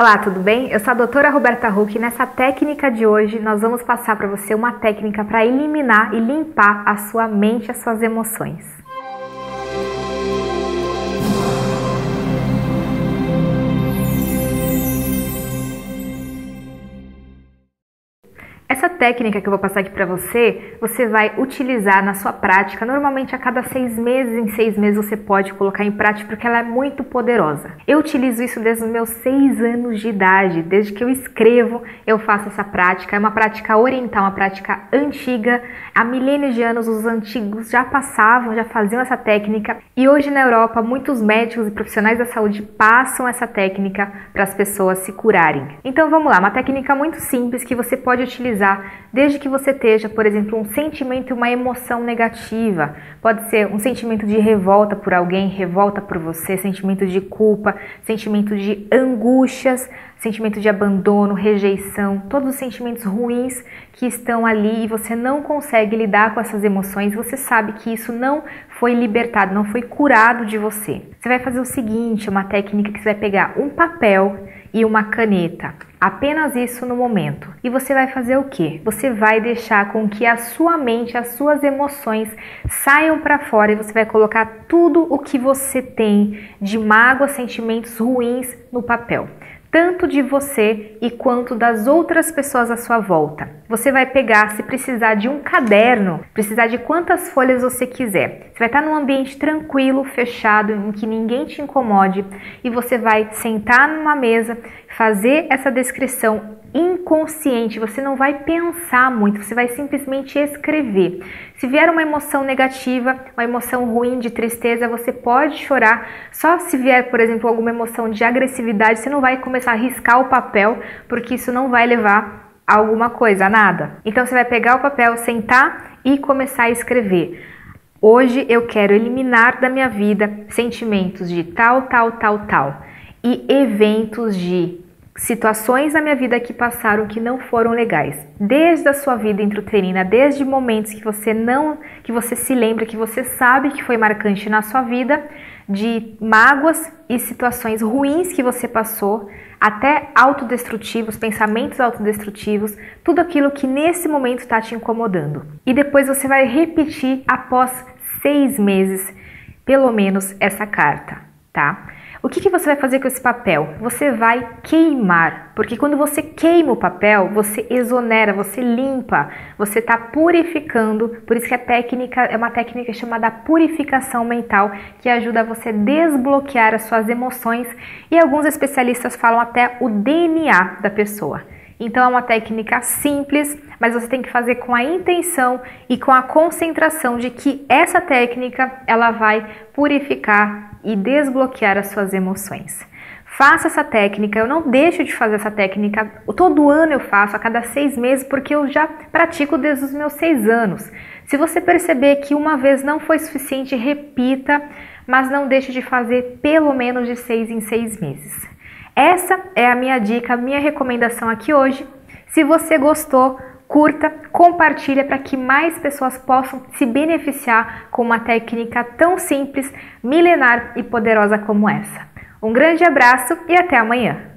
Olá, tudo bem? Eu sou a doutora Roberta Huck e nessa técnica de hoje nós vamos passar para você uma técnica para eliminar e limpar a sua mente e as suas emoções. Essa técnica que eu vou passar aqui para você, você vai utilizar na sua prática. Normalmente a cada seis meses, em seis meses você pode colocar em prática porque ela é muito poderosa. Eu utilizo isso desde os meus seis anos de idade, desde que eu escrevo eu faço essa prática. É uma prática oriental, uma prática antiga. Há milênios de anos os antigos já passavam, já faziam essa técnica e hoje na Europa muitos médicos e profissionais da saúde passam essa técnica para as pessoas se curarem. Então vamos lá, uma técnica muito simples que você pode utilizar desde que você esteja, por exemplo, um sentimento e uma emoção negativa. Pode ser um sentimento de revolta por alguém, revolta por você, sentimento de culpa, sentimento de angústias, sentimento de abandono, rejeição, todos os sentimentos ruins que estão ali e você não consegue lidar com essas emoções, você sabe que isso não foi libertado, não foi curado de você. Você vai fazer o seguinte, uma técnica que você vai pegar um papel e uma caneta. Apenas isso no momento. E você vai fazer o que? Você vai deixar com que a sua mente, as suas emoções saiam para fora e você vai colocar tudo o que você tem de mágoa, sentimentos ruins no papel tanto de você e quanto das outras pessoas à sua volta. Você vai pegar, se precisar de um caderno, precisar de quantas folhas você quiser. Você vai estar num ambiente tranquilo, fechado, em que ninguém te incomode e você vai sentar numa mesa, fazer essa descrição inconsciente, você não vai pensar muito, você vai simplesmente escrever. Se vier uma emoção negativa, uma emoção ruim de tristeza, você pode chorar. Só se vier, por exemplo, alguma emoção de agressividade, você não vai começar a riscar o papel, porque isso não vai levar a alguma coisa, a nada. Então você vai pegar o papel, sentar e começar a escrever. Hoje eu quero eliminar da minha vida sentimentos de tal, tal, tal, tal e eventos de situações na minha vida que passaram que não foram legais. Desde a sua vida intrauterina, desde momentos que você não, que você se lembra, que você sabe que foi marcante na sua vida, de mágoas e situações ruins que você passou, até autodestrutivos, pensamentos autodestrutivos, tudo aquilo que nesse momento está te incomodando. E depois você vai repetir após seis meses, pelo menos, essa carta, tá? O que, que, você vai fazer com esse papel? Você vai queimar, porque quando você queima o papel, você exonera, você limpa, você está purificando. Por isso que a técnica é uma técnica chamada purificação mental, que ajuda você a desbloquear as suas emoções e alguns especialistas falam até o DNA da pessoa. Então é uma técnica simples, mas você tem que fazer com a intenção e com a concentração de que essa técnica ela vai purificar e desbloquear as suas emoções. Faça essa técnica, eu não deixo de fazer essa técnica, todo ano eu faço, a cada seis meses, porque eu já pratico desde os meus seis anos. Se você perceber que uma vez não foi suficiente, repita, mas não deixe de fazer pelo menos de seis em seis meses. Essa é a minha dica, a minha recomendação aqui hoje. Se você gostou, curta, compartilha para que mais pessoas possam se beneficiar com uma técnica tão simples, milenar e poderosa como essa. Um grande abraço e até amanhã!